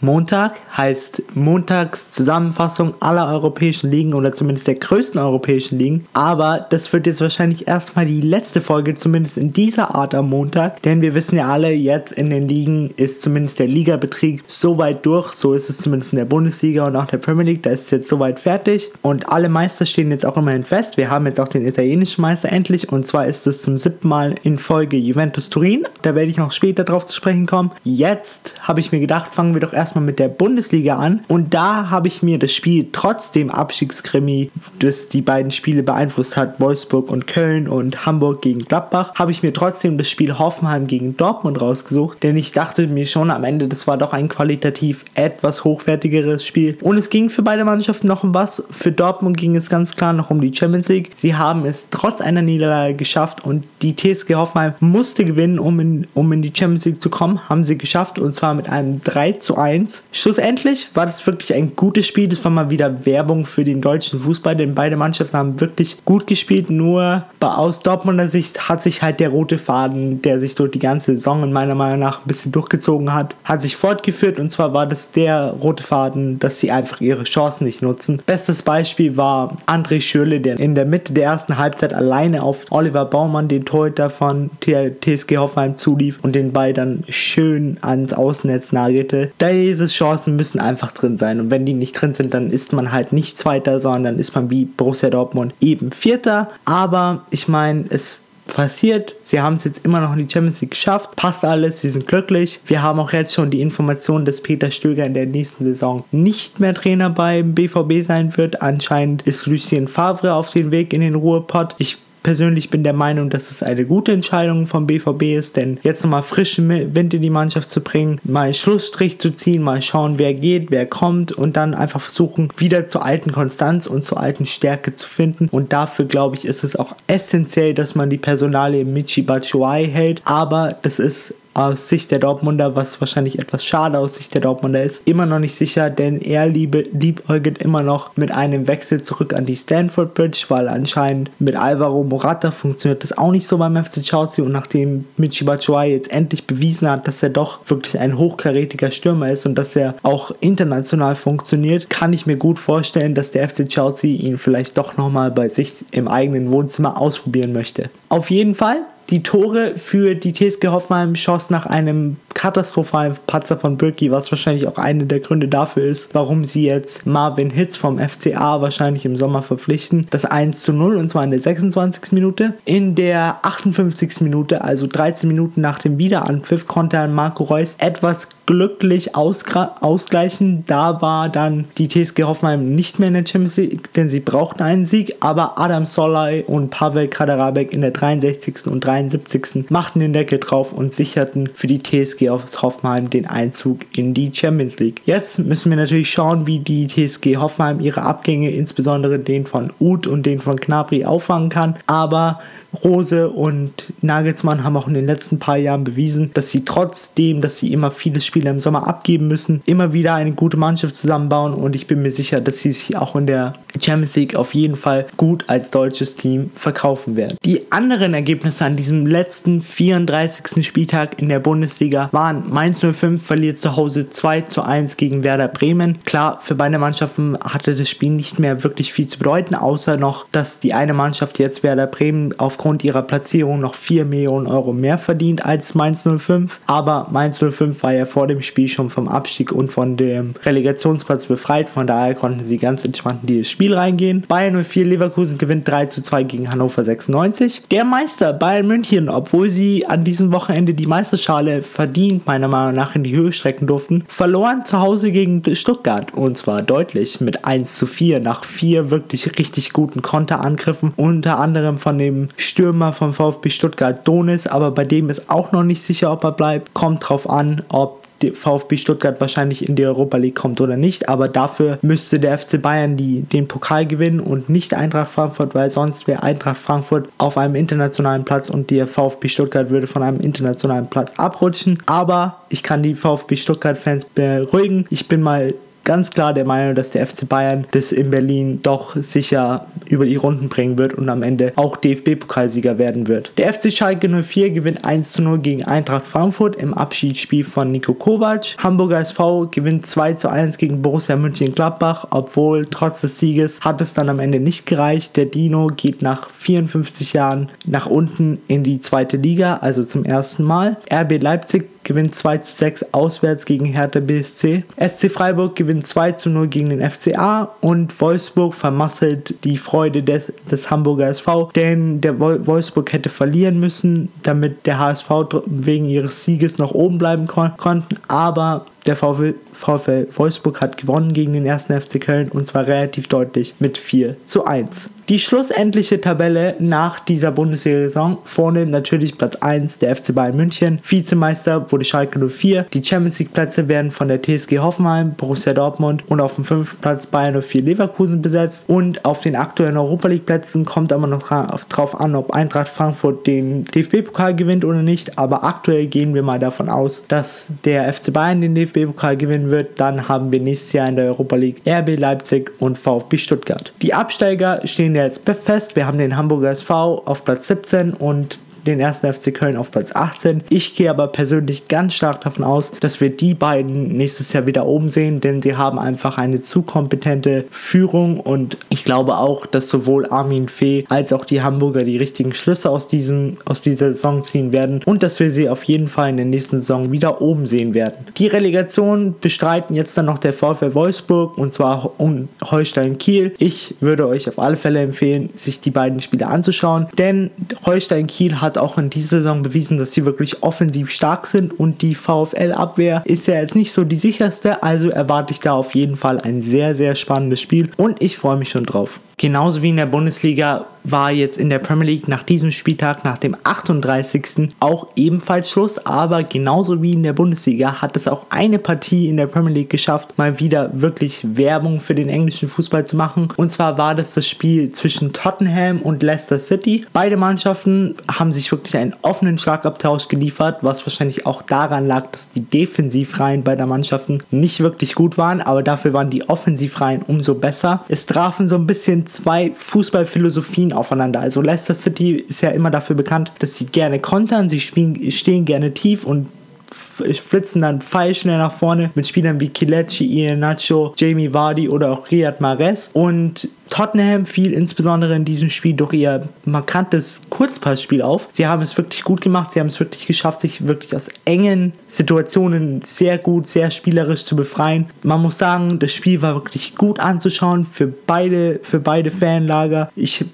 Montag heißt Montags Zusammenfassung aller europäischen Ligen oder zumindest der größten europäischen Ligen. Aber das wird jetzt wahrscheinlich erstmal die letzte Folge, zumindest in dieser Art am Montag. Denn wir wissen ja alle, jetzt in den Ligen ist zumindest der Ligabetrieb so weit durch. So ist es zumindest in der Bundesliga und auch der Premier League. Da ist es jetzt soweit fertig. Und alle Meister stehen jetzt auch immerhin fest. Wir haben jetzt auch den italienischen Meister endlich. Und zwar ist es zum siebten Mal in Folge Juventus Turin. Da werde ich noch später drauf zu sprechen kommen. Jetzt habe ich mir gedacht, fangen wir doch erst erstmal mit der Bundesliga an und da habe ich mir das Spiel trotz dem Abstiegskrimi, das die beiden Spiele beeinflusst hat, Wolfsburg und Köln und Hamburg gegen Gladbach, habe ich mir trotzdem das Spiel Hoffenheim gegen Dortmund rausgesucht, denn ich dachte mir schon am Ende, das war doch ein qualitativ etwas hochwertigeres Spiel und es ging für beide Mannschaften noch um was. Für Dortmund ging es ganz klar noch um die Champions League. Sie haben es trotz einer Niederlage geschafft und die TSG Hoffenheim musste gewinnen, um in, um in die Champions League zu kommen. Haben sie geschafft und zwar mit einem 3 zu 1 1. Schlussendlich war das wirklich ein gutes Spiel. Das war mal wieder Werbung für den deutschen Fußball, denn beide Mannschaften haben wirklich gut gespielt. Nur aus Dortmunder Sicht hat sich halt der rote Faden, der sich durch die ganze Saison in meiner Meinung nach ein bisschen durchgezogen hat, hat sich fortgeführt. Und zwar war das der rote Faden, dass sie einfach ihre Chancen nicht nutzen. Bestes Beispiel war André Schürle, der in der Mitte der ersten Halbzeit alleine auf Oliver Baumann, den Torhüter von TSG Hoffenheim, zulief und den Ball dann schön ans Außennetz nagelte. Diese Chancen müssen einfach drin sein. Und wenn die nicht drin sind, dann ist man halt nicht Zweiter, sondern ist man wie Borussia Dortmund eben Vierter. Aber ich meine, es passiert. Sie haben es jetzt immer noch in die Champions League geschafft. Passt alles, sie sind glücklich. Wir haben auch jetzt schon die Information, dass Peter Stöger in der nächsten Saison nicht mehr Trainer beim BVB sein wird. Anscheinend ist Lucien Favre auf dem Weg in den Ruhepott. Ich persönlich bin der Meinung, dass es eine gute Entscheidung vom BVB ist, denn jetzt nochmal frischen Wind in die Mannschaft zu bringen, mal einen Schlussstrich zu ziehen, mal schauen, wer geht, wer kommt und dann einfach versuchen, wieder zur alten Konstanz und zur alten Stärke zu finden. Und dafür, glaube ich, ist es auch essentiell, dass man die Personalie Michi Batshuayi hält, aber das ist aus Sicht der Dortmunder, was wahrscheinlich etwas schade aus Sicht der Dortmunder ist, immer noch nicht sicher, denn er liebe, liebäugelt immer noch mit einem Wechsel zurück an die Stanford Bridge, weil anscheinend mit Alvaro Morata funktioniert das auch nicht so beim FC Chelsea und nachdem Michi Batshuayi jetzt endlich bewiesen hat, dass er doch wirklich ein hochkarätiger Stürmer ist und dass er auch international funktioniert, kann ich mir gut vorstellen, dass der FC Chelsea ihn vielleicht doch nochmal bei sich im eigenen Wohnzimmer ausprobieren möchte. Auf jeden Fall die Tore für die TSG Hoffenheim schoss nach einem katastrophalen Patzer von Birki, was wahrscheinlich auch einer der Gründe dafür ist, warum sie jetzt Marvin Hitz vom FCA wahrscheinlich im Sommer verpflichten. Das 1 zu 0 und zwar in der 26. Minute. In der 58. Minute, also 13 Minuten nach dem Wiederanpfiff, konnte Marco Reus etwas glücklich ausgleichen. Da war dann die TSG Hoffenheim nicht mehr in der Champions League, denn sie brauchten einen Sieg, aber Adam Solay und Pavel Kaderabek in der 63. und 63. 73. machten den Deckel drauf und sicherten für die TSG aus Hoffenheim den Einzug in die Champions League. Jetzt müssen wir natürlich schauen, wie die TSG Hoffenheim ihre Abgänge, insbesondere den von Uth und den von Knapri, auffangen kann. Aber Rose und Nagelsmann haben auch in den letzten paar Jahren bewiesen, dass sie trotzdem, dass sie immer viele Spiele im Sommer abgeben müssen, immer wieder eine gute Mannschaft zusammenbauen und ich bin mir sicher, dass sie sich auch in der Champions League auf jeden Fall gut als deutsches Team verkaufen werden. Die anderen Ergebnisse an diesem letzten 34. Spieltag in der Bundesliga waren Mainz 05 verliert zu Hause 2 zu 1 gegen Werder Bremen. Klar, für beide Mannschaften hatte das Spiel nicht mehr wirklich viel zu bedeuten, außer noch, dass die eine Mannschaft jetzt Werder Bremen auf aufgrund ihrer Platzierung noch 4 Millionen Euro mehr verdient als Mainz 05. Aber Mainz 05 war ja vor dem Spiel schon vom Abstieg und von dem Relegationsplatz befreit. Von daher konnten sie ganz entspannt in dieses Spiel reingehen. Bayern 04 Leverkusen gewinnt 3 zu 2 gegen Hannover 96. Der Meister Bayern München, obwohl sie an diesem Wochenende die Meisterschale verdient, meiner Meinung nach in die Höhe strecken durften, verloren zu Hause gegen Stuttgart. Und zwar deutlich mit 1 zu 4 nach vier wirklich richtig guten Konterangriffen. Unter anderem von dem Stürmer vom VfB Stuttgart Donis, aber bei dem ist auch noch nicht sicher, ob er bleibt. Kommt drauf an, ob der VfB Stuttgart wahrscheinlich in die Europa League kommt oder nicht, aber dafür müsste der FC Bayern die, den Pokal gewinnen und nicht Eintracht Frankfurt, weil sonst wäre Eintracht Frankfurt auf einem internationalen Platz und der VfB Stuttgart würde von einem internationalen Platz abrutschen. Aber ich kann die VfB Stuttgart Fans beruhigen. Ich bin mal ganz klar der Meinung, dass der FC Bayern das in Berlin doch sicher über die Runden bringen wird und am Ende auch DFB-Pokalsieger werden wird. Der FC Schalke 04 gewinnt 1 zu 0 gegen Eintracht Frankfurt im Abschiedsspiel von Nico Kovac. Hamburger SV gewinnt 2 zu 1 gegen Borussia Mönchengladbach, obwohl trotz des Sieges hat es dann am Ende nicht gereicht. Der Dino geht nach 54 Jahren nach unten in die zweite Liga, also zum ersten Mal. RB Leipzig gewinnt 2 zu 6 auswärts gegen Hertha BSC. SC Freiburg gewinnt 2 zu 0 gegen den FCA und Wolfsburg vermasselt die Freude des, des Hamburger SV, denn der Wolfsburg hätte verlieren müssen, damit der HSV wegen ihres Sieges noch oben bleiben kon konnten, aber der VfL, VfL Wolfsburg hat gewonnen gegen den 1. FC Köln und zwar relativ deutlich mit 4 zu 1. Die schlussendliche Tabelle nach dieser Bundesliga-Saison. Vorne natürlich Platz 1 der FC Bayern München. Vizemeister wurde Schalke 04. Die Champions League Plätze werden von der TSG Hoffenheim, Borussia Dortmund und auf dem fünften Platz Bayern 04 Leverkusen besetzt. Und auf den aktuellen Europa League Plätzen kommt aber noch drauf an, ob Eintracht Frankfurt den DFB-Pokal gewinnt oder nicht. Aber aktuell gehen wir mal davon aus, dass der FC Bayern den DFB-Pokal gewinnen wird. Dann haben wir nächstes Jahr in der Europa League RB Leipzig und VfB Stuttgart. Die Absteiger stehen jetzt fest. Wir haben den Hamburger SV auf Platz 17 und den ersten FC Köln auf Platz 18. Ich gehe aber persönlich ganz stark davon aus, dass wir die beiden nächstes Jahr wieder oben sehen, denn sie haben einfach eine zu kompetente Führung und ich glaube auch, dass sowohl Armin Fee als auch die Hamburger die richtigen Schlüsse aus, diesem, aus dieser Saison ziehen werden und dass wir sie auf jeden Fall in der nächsten Saison wieder oben sehen werden. Die Relegation bestreiten jetzt dann noch der VfL Wolfsburg und zwar um Holstein Kiel. Ich würde euch auf alle Fälle empfehlen, sich die beiden Spiele anzuschauen, denn Holstein Kiel hat auch in dieser Saison bewiesen, dass sie wirklich offensiv stark sind und die VfL-Abwehr ist ja jetzt nicht so die sicherste, also erwarte ich da auf jeden Fall ein sehr, sehr spannendes Spiel und ich freue mich schon drauf. Genauso wie in der Bundesliga war jetzt in der Premier League nach diesem Spieltag, nach dem 38. auch ebenfalls Schluss. Aber genauso wie in der Bundesliga hat es auch eine Partie in der Premier League geschafft, mal wieder wirklich Werbung für den englischen Fußball zu machen. Und zwar war das das Spiel zwischen Tottenham und Leicester City. Beide Mannschaften haben sich wirklich einen offenen Schlagabtausch geliefert, was wahrscheinlich auch daran lag, dass die Defensivreihen beider Mannschaften nicht wirklich gut waren, aber dafür waren die Offensivreihen umso besser. Es trafen so ein bisschen zwei Fußballphilosophien aufeinander. Also Leicester City ist ja immer dafür bekannt, dass sie gerne kontern, sie spielen, stehen gerne tief und flitzen dann feilschnell nach vorne mit Spielern wie Kilechi, Ian Nacho, Jamie Vardy oder auch Riyad Mahrez. Und Tottenham fiel insbesondere in diesem Spiel durch ihr markantes Kurzpassspiel auf. Sie haben es wirklich gut gemacht, sie haben es wirklich geschafft, sich wirklich aus engen Situationen sehr gut, sehr spielerisch zu befreien. Man muss sagen, das Spiel war wirklich gut anzuschauen für beide, für beide Fanlager. Ich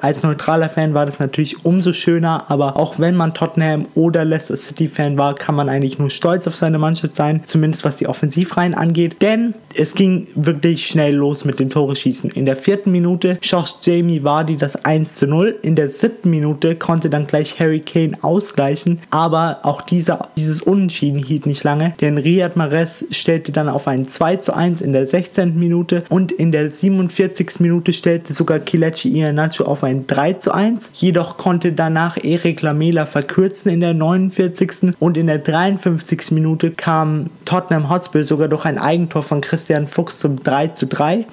als neutraler Fan war das natürlich umso schöner, aber auch wenn man Tottenham oder Leicester City Fan war, kann man eigentlich nur stolz auf seine Mannschaft sein, zumindest was die Offensivreihen angeht, denn es ging wirklich schnell los mit dem Tore schießen. In der vierten Minute schoss Jamie Vardy das 1 zu 0, in der siebten Minute konnte dann gleich Harry Kane ausgleichen, aber auch dieser, dieses Unentschieden hielt nicht lange, denn Riyad Mahrez stellte dann auf ein 2 zu 1 in der 16. Minute und in der 47. Minute stellte sogar Kilechi Iheanacho auf ein 3 zu 1. Jedoch konnte danach Erik Lamela verkürzen in der 49. und in der 53. Minute kam Tottenham Hotspur sogar durch ein Eigentor von Christian Fuchs zum 3 zu 3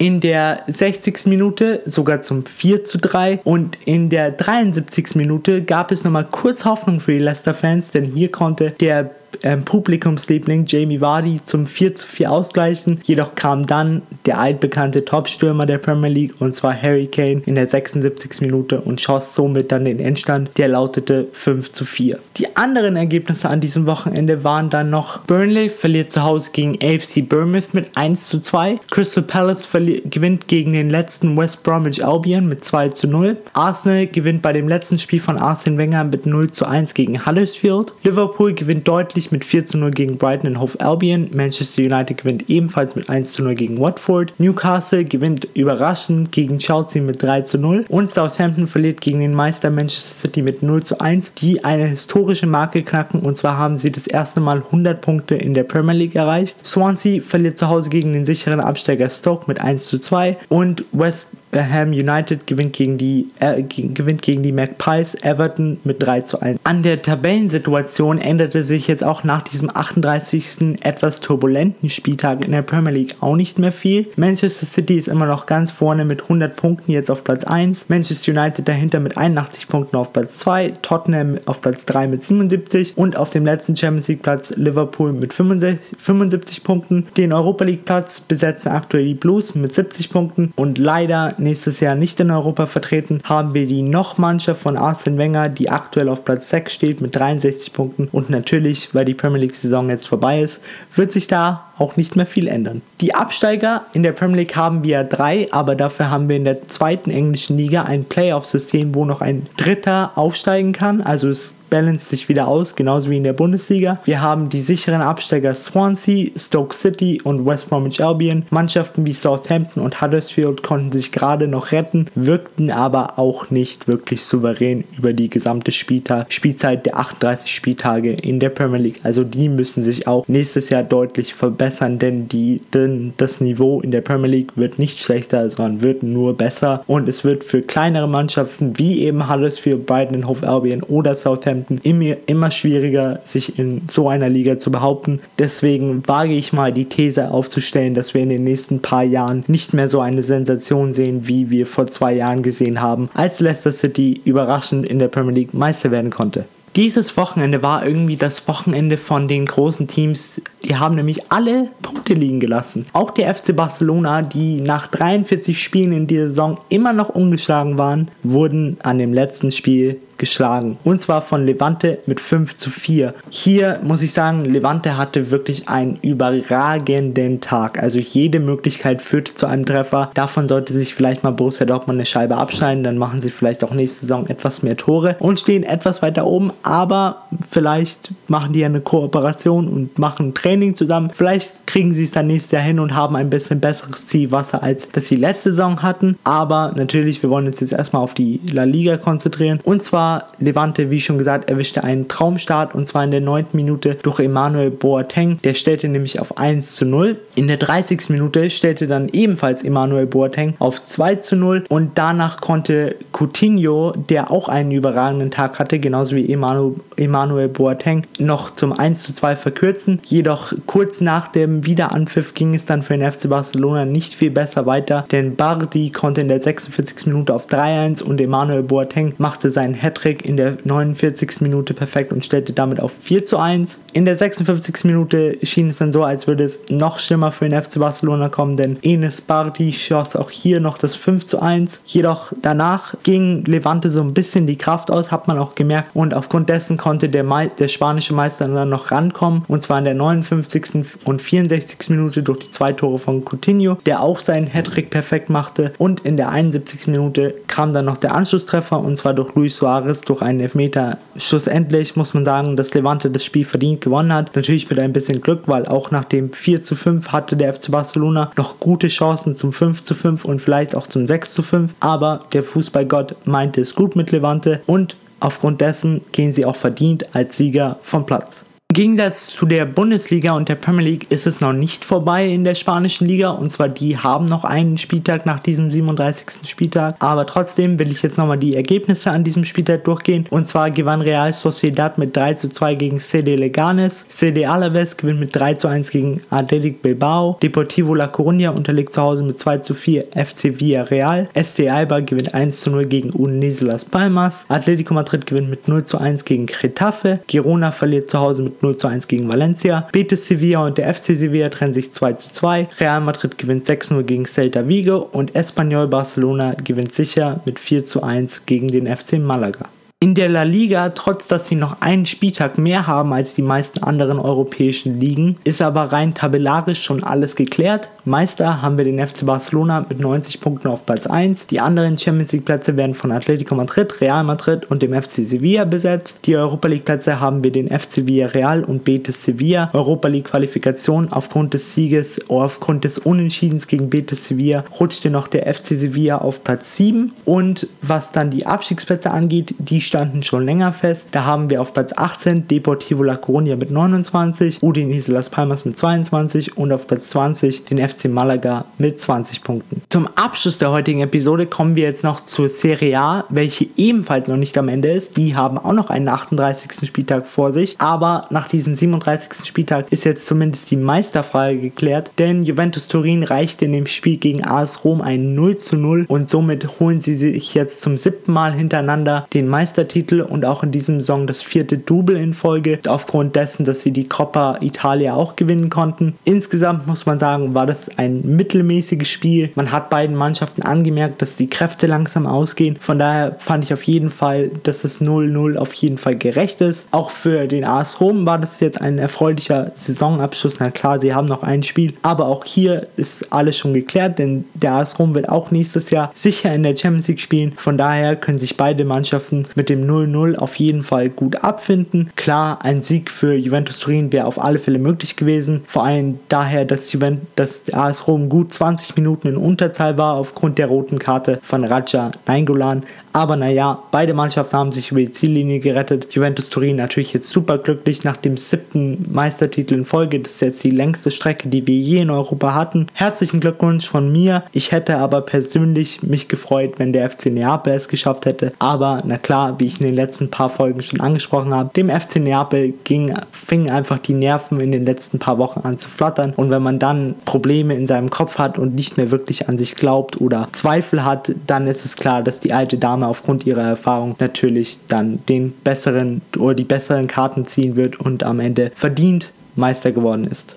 in der 60. Minute sogar zum 4 zu 3 und in der 73. Minute gab es nochmal kurz Hoffnung für die Leicester-Fans, denn hier konnte der ähm, Publikumsliebling Jamie Vardy zum 4 zu 4 ausgleichen. Jedoch kam dann der altbekannte Topstürmer der Premier League und zwar Harry Kane in der 76. Minute und schoss somit dann den Endstand, der lautete 5 zu 4. Die anderen Ergebnisse an diesem Wochenende waren dann noch Burnley verliert zu Hause gegen AFC Bournemouth mit 1 zu 2, Crystal Palace gewinnt gegen den letzten West Bromwich Albion mit 2 zu 0, Arsenal gewinnt bei dem letzten Spiel von Arsene Wenger mit 0 zu 1 gegen Huddersfield, Liverpool gewinnt deutlich mit 4 zu 0 gegen Brighton and Hove Albion. Manchester United gewinnt ebenfalls mit 1 zu 0 gegen Watford. Newcastle gewinnt überraschend gegen Chelsea mit 3 zu 0. Und Southampton verliert gegen den Meister Manchester City mit 0 zu 1, die eine historische Marke knacken. Und zwar haben sie das erste Mal 100 Punkte in der Premier League erreicht. Swansea verliert zu Hause gegen den sicheren Absteiger Stoke mit 1 zu 2. Und West Ham United gewinnt gegen die, äh, gewinnt gegen die Magpies, Everton mit 3 zu 1. An der Tabellensituation änderte sich jetzt auch nach diesem 38. etwas turbulenten Spieltag in der Premier League auch nicht mehr viel. Manchester City ist immer noch ganz vorne mit 100 Punkten jetzt auf Platz 1. Manchester United dahinter mit 81 Punkten auf Platz 2. Tottenham auf Platz 3 mit 77 und auf dem letzten Champions League Platz Liverpool mit 65, 75 Punkten. Den Europa League Platz besetzen aktuell die Blues mit 70 Punkten und leider nächstes Jahr nicht in Europa vertreten haben wir die Noch-Mannschaft von Arsene Wenger, die aktuell auf Platz 6 steht mit 63 Punkten. Und natürlich, weil die Premier League Saison jetzt vorbei ist, wird sich da auch nicht mehr viel ändern. Die Absteiger in der Premier League haben wir drei, aber dafür haben wir in der zweiten englischen Liga ein Playoff-System, wo noch ein Dritter aufsteigen kann. Also es balance sich wieder aus, genauso wie in der Bundesliga. Wir haben die sicheren Absteiger Swansea, Stoke City und West Bromwich Albion. Mannschaften wie Southampton und Huddersfield konnten sich gerade noch retten, wirkten aber auch nicht wirklich souverän über die gesamte Spieltag, Spielzeit der 38 Spieltage in der Premier League. Also die müssen sich auch nächstes Jahr deutlich verbessern, denn, die, denn das Niveau in der Premier League wird nicht schlechter, sondern wird nur besser und es wird für kleinere Mannschaften wie eben Huddersfield, Brighton Hove Albion oder Southampton Southampton immer, immer schwieriger, sich in so einer Liga zu behaupten. Deswegen wage ich mal die These aufzustellen, dass wir in den nächsten paar Jahren nicht mehr so eine Sensation sehen, wie wir vor zwei Jahren gesehen haben, als Leicester City überraschend in der Premier League Meister werden konnte. Dieses Wochenende war irgendwie das Wochenende von den großen Teams. Die haben nämlich alle Punkte liegen gelassen. Auch der FC Barcelona, die nach 43 Spielen in dieser Saison immer noch ungeschlagen waren, wurden an dem letzten Spiel geschlagen. Und zwar von Levante mit 5 zu 4. Hier muss ich sagen, Levante hatte wirklich einen überragenden Tag. Also jede Möglichkeit führte zu einem Treffer. Davon sollte sich vielleicht mal Borussia Dortmund eine Scheibe abschneiden. Dann machen sie vielleicht auch nächste Saison etwas mehr Tore und stehen etwas weiter oben. Aber vielleicht machen die ja eine Kooperation und machen Training zusammen. Vielleicht kriegen sie es dann nächstes Jahr hin und haben ein bisschen besseres Zielwasser, als das sie letzte Saison hatten. Aber natürlich, wir wollen uns jetzt erstmal auf die La Liga konzentrieren. Und zwar Levante, wie schon gesagt, erwischte einen Traumstart und zwar in der 9. Minute durch Emmanuel Boateng. Der stellte nämlich auf 1 zu 0. In der 30. Minute stellte dann ebenfalls Emmanuel Boateng auf 2 zu 0 und danach konnte Coutinho, der auch einen überragenden Tag hatte, genauso wie Emmanuel Boateng, noch zum 1 zu 2 verkürzen. Jedoch kurz nach dem Wiederanpfiff ging es dann für den FC Barcelona nicht viel besser weiter, denn Bardi konnte in der 46. Minute auf 3-1 und Emmanuel Boateng machte seinen Hattrick Hattrick in der 49. Minute perfekt und stellte damit auf 4 zu 1. In der 56. Minute schien es dann so, als würde es noch schlimmer für den FC Barcelona kommen, denn Enes Bardi schoss auch hier noch das 5 zu 1. Jedoch danach ging Levante so ein bisschen die Kraft aus, hat man auch gemerkt und aufgrund dessen konnte der, Me der spanische Meister dann noch rankommen und zwar in der 59. und 64. Minute durch die zwei Tore von Coutinho, der auch seinen Hattrick perfekt machte und in der 71. Minute kam dann noch der Anschlusstreffer und zwar durch Luis Suarez Jahres durch einen Elfmeter. Schlussendlich muss man sagen, dass Levante das Spiel verdient gewonnen hat. Natürlich mit ein bisschen Glück, weil auch nach dem 4 zu 5 hatte der FC Barcelona noch gute Chancen zum 5 zu 5 und vielleicht auch zum 6 zu 5. Aber der Fußballgott meinte es gut mit Levante und aufgrund dessen gehen sie auch verdient als Sieger vom Platz. Im Gegensatz zu der Bundesliga und der Premier League ist es noch nicht vorbei in der spanischen Liga. Und zwar die haben noch einen Spieltag nach diesem 37. Spieltag. Aber trotzdem will ich jetzt nochmal die Ergebnisse an diesem Spieltag durchgehen. Und zwar gewann Real Sociedad mit 3 zu 2 gegen CD Leganes. CD Alaves gewinnt mit 3 zu 1 gegen Athletic Bilbao. Deportivo La Coruña unterliegt zu Hause mit 2 zu 4 FC Villarreal. ST Alba gewinnt 1 zu 0 gegen Udinese Las Palmas. Atletico Madrid gewinnt mit 0 zu 1 gegen Getafe. Girona verliert zu Hause mit 0 zu 1 gegen Valencia. Betis Sevilla und der FC Sevilla trennen sich 2 zu 2. Real Madrid gewinnt 6-0 gegen Celta Vigo und Espanyol Barcelona gewinnt sicher mit 4 zu 1 gegen den FC Malaga. In der La Liga, trotz dass sie noch einen Spieltag mehr haben als die meisten anderen europäischen Ligen, ist aber rein tabellarisch schon alles geklärt. Meister haben wir den FC Barcelona mit 90 Punkten auf Platz 1. Die anderen Champions League Plätze werden von Atletico Madrid, Real Madrid und dem FC Sevilla besetzt. Die Europa League Plätze haben wir den FC Villarreal und Betis Sevilla. Europa League Qualifikation aufgrund des Sieges oder aufgrund des Unentschiedens gegen Betis Sevilla rutschte noch der FC Sevilla auf Platz 7. Und was dann die Abstiegsplätze angeht, die standen schon länger fest. Da haben wir auf Platz 18 Deportivo La Coruña mit 29, Udinese Las Palmas mit 22 und auf Platz 20 den FC Malaga mit 20 Punkten. Zum Abschluss der heutigen Episode kommen wir jetzt noch zur Serie A, welche ebenfalls noch nicht am Ende ist. Die haben auch noch einen 38. Spieltag vor sich, aber nach diesem 37. Spieltag ist jetzt zumindest die Meisterfrage geklärt, denn Juventus Turin reichte in dem Spiel gegen AS Rom ein 0 zu 0 und somit holen sie sich jetzt zum siebten Mal hintereinander den Meistertitel und auch in diesem Song das vierte Double in Folge, aufgrund dessen, dass sie die Coppa Italia auch gewinnen konnten. Insgesamt muss man sagen, war das ein mittelmäßiges Spiel. Man hat beiden Mannschaften angemerkt, dass die Kräfte langsam ausgehen. Von daher fand ich auf jeden Fall, dass das 0-0 auf jeden Fall gerecht ist. Auch für den AS Rom war das jetzt ein erfreulicher Saisonabschluss. Na klar, sie haben noch ein Spiel, aber auch hier ist alles schon geklärt, denn der AS Rom wird auch nächstes Jahr sicher in der Champions League spielen. Von daher können sich beide Mannschaften mit dem 0-0 auf jeden Fall gut abfinden. Klar, ein Sieg für Juventus Turin wäre auf alle Fälle möglich gewesen. Vor allem daher, dass, Juventus, dass AS Rom gut 20 Minuten in Unterzahl war aufgrund der roten Karte von Raja Nainggolan. Aber naja, beide Mannschaften haben sich über die Ziellinie gerettet. Juventus Turin natürlich jetzt super glücklich nach dem siebten Meistertitel in Folge. Das ist jetzt die längste Strecke, die wir je in Europa hatten. Herzlichen Glückwunsch von mir. Ich hätte aber persönlich mich gefreut, wenn der FC Neapel es geschafft hätte. Aber na klar, wie ich in den letzten paar Folgen schon angesprochen habe, dem FC Neapel ging, fingen einfach die Nerven in den letzten paar Wochen an zu flattern. Und wenn man dann Probleme in seinem Kopf hat und nicht mehr wirklich an sich glaubt oder Zweifel hat, dann ist es klar, dass die alte Dame aufgrund ihrer Erfahrung natürlich dann den besseren oder die besseren Karten ziehen wird und am Ende verdient Meister geworden ist.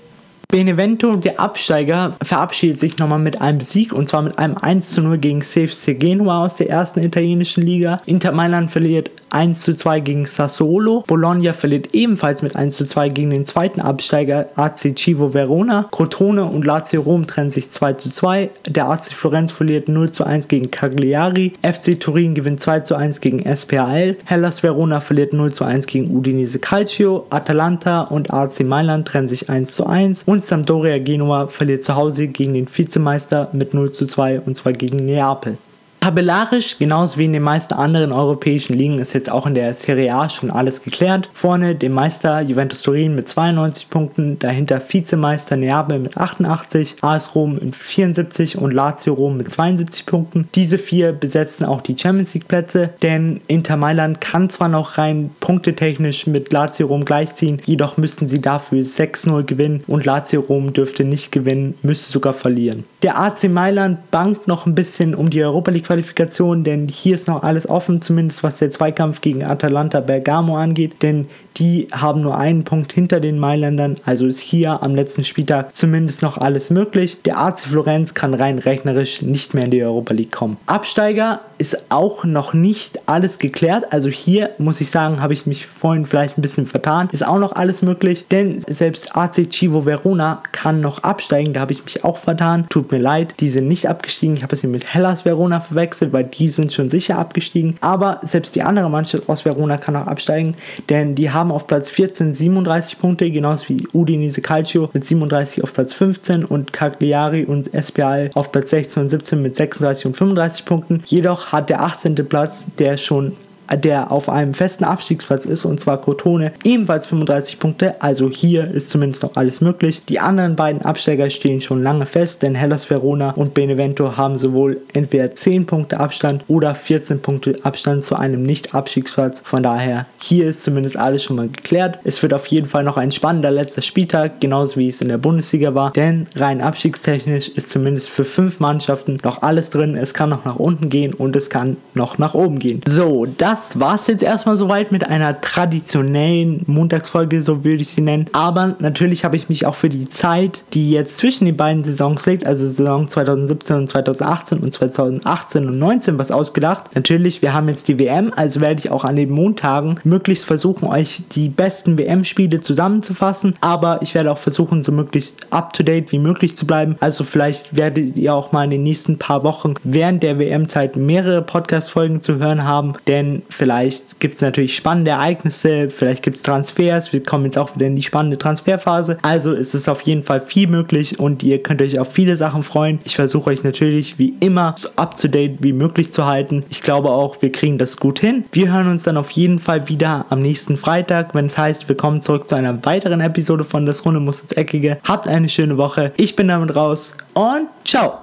Benevento, der Absteiger, verabschiedet sich nochmal mit einem Sieg und zwar mit einem 1 zu 0 gegen CFC Genua aus der ersten italienischen Liga. Inter Mailand verliert 1 zu 2 gegen Sassuolo. Bologna verliert ebenfalls mit 1 zu 2 gegen den zweiten Absteiger AC Civo Verona. Crotone und Lazio Rom trennen sich 2 zu 2. Der AC Florenz verliert 0 zu 1 gegen Cagliari. FC Turin gewinnt 2 zu 1 gegen SPAL. Hellas Verona verliert 0 zu 1 gegen Udinese Calcio. Atalanta und AC Mailand trennen sich 1 zu 1. Und Sampdoria Genua verliert zu Hause gegen den Vizemeister mit 0 zu 2 und zwar gegen Neapel. Tabellarisch, genauso wie in den meisten anderen europäischen Ligen, ist jetzt auch in der Serie A schon alles geklärt. Vorne dem Meister Juventus Turin mit 92 Punkten, dahinter Vizemeister Neapel mit 88, AS Rom mit 74 und Lazio Rom mit 72 Punkten. Diese vier besetzen auch die Champions League Plätze, denn Inter Mailand kann zwar noch rein punktetechnisch mit Lazio Rom gleichziehen, jedoch müssten sie dafür 6-0 gewinnen und Lazio Rom dürfte nicht gewinnen, müsste sogar verlieren. Der AC Mailand bankt noch ein bisschen um die Europa League Qualifikation, denn hier ist noch alles offen, zumindest was der Zweikampf gegen Atalanta Bergamo angeht, denn die haben nur einen Punkt hinter den Mailändern, also ist hier am letzten Spieltag zumindest noch alles möglich. Der AC Florenz kann rein rechnerisch nicht mehr in die Europa League kommen. Absteiger ist auch noch nicht alles geklärt, also hier muss ich sagen, habe ich mich vorhin vielleicht ein bisschen vertan, ist auch noch alles möglich, denn selbst AC Chivo Verona kann noch absteigen, da habe ich mich auch vertan, tut mir leid, die sind nicht abgestiegen, ich habe sie mit Hellas Verona verwechselt verwechselt, weil die sind schon sicher abgestiegen. Aber selbst die andere Mannschaft aus Verona kann auch absteigen, denn die haben auf Platz 14 37 Punkte, genauso wie Udinese Calcio mit 37 auf Platz 15 und Cagliari und SPL auf Platz 16 und 17 mit 36 und 35 Punkten. Jedoch hat der 18. Platz, der schon der auf einem festen Abstiegsplatz ist, und zwar Crotone, ebenfalls 35 Punkte. Also hier ist zumindest noch alles möglich. Die anderen beiden Absteiger stehen schon lange fest, denn Hellas Verona und Benevento haben sowohl entweder 10 Punkte Abstand oder 14 Punkte Abstand zu einem Nicht-Abstiegsplatz. Von daher, hier ist zumindest alles schon mal geklärt. Es wird auf jeden Fall noch ein spannender letzter Spieltag, genauso wie es in der Bundesliga war, denn rein abstiegstechnisch ist zumindest für fünf Mannschaften noch alles drin. Es kann noch nach unten gehen und es kann noch nach oben gehen. So, das das war es jetzt erstmal soweit mit einer traditionellen Montagsfolge, so würde ich sie nennen. Aber natürlich habe ich mich auch für die Zeit, die jetzt zwischen den beiden Saisons liegt, also Saison 2017 und 2018 und 2018 und 19 was ausgedacht. Natürlich, wir haben jetzt die WM, also werde ich auch an den Montagen möglichst versuchen, euch die besten WM-Spiele zusammenzufassen. Aber ich werde auch versuchen, so möglichst up-to-date wie möglich zu bleiben. Also vielleicht werdet ihr auch mal in den nächsten paar Wochen während der WM-Zeit mehrere Podcast-Folgen zu hören haben, denn Vielleicht gibt es natürlich spannende Ereignisse, vielleicht gibt es Transfers. Wir kommen jetzt auch wieder in die spannende Transferphase. Also ist es auf jeden Fall viel möglich und ihr könnt euch auf viele Sachen freuen. Ich versuche euch natürlich wie immer so up to date wie möglich zu halten. Ich glaube auch, wir kriegen das gut hin. Wir hören uns dann auf jeden Fall wieder am nächsten Freitag, wenn es heißt, wir kommen zurück zu einer weiteren Episode von Das Runde muss ins Eckige. Habt eine schöne Woche. Ich bin damit raus und ciao.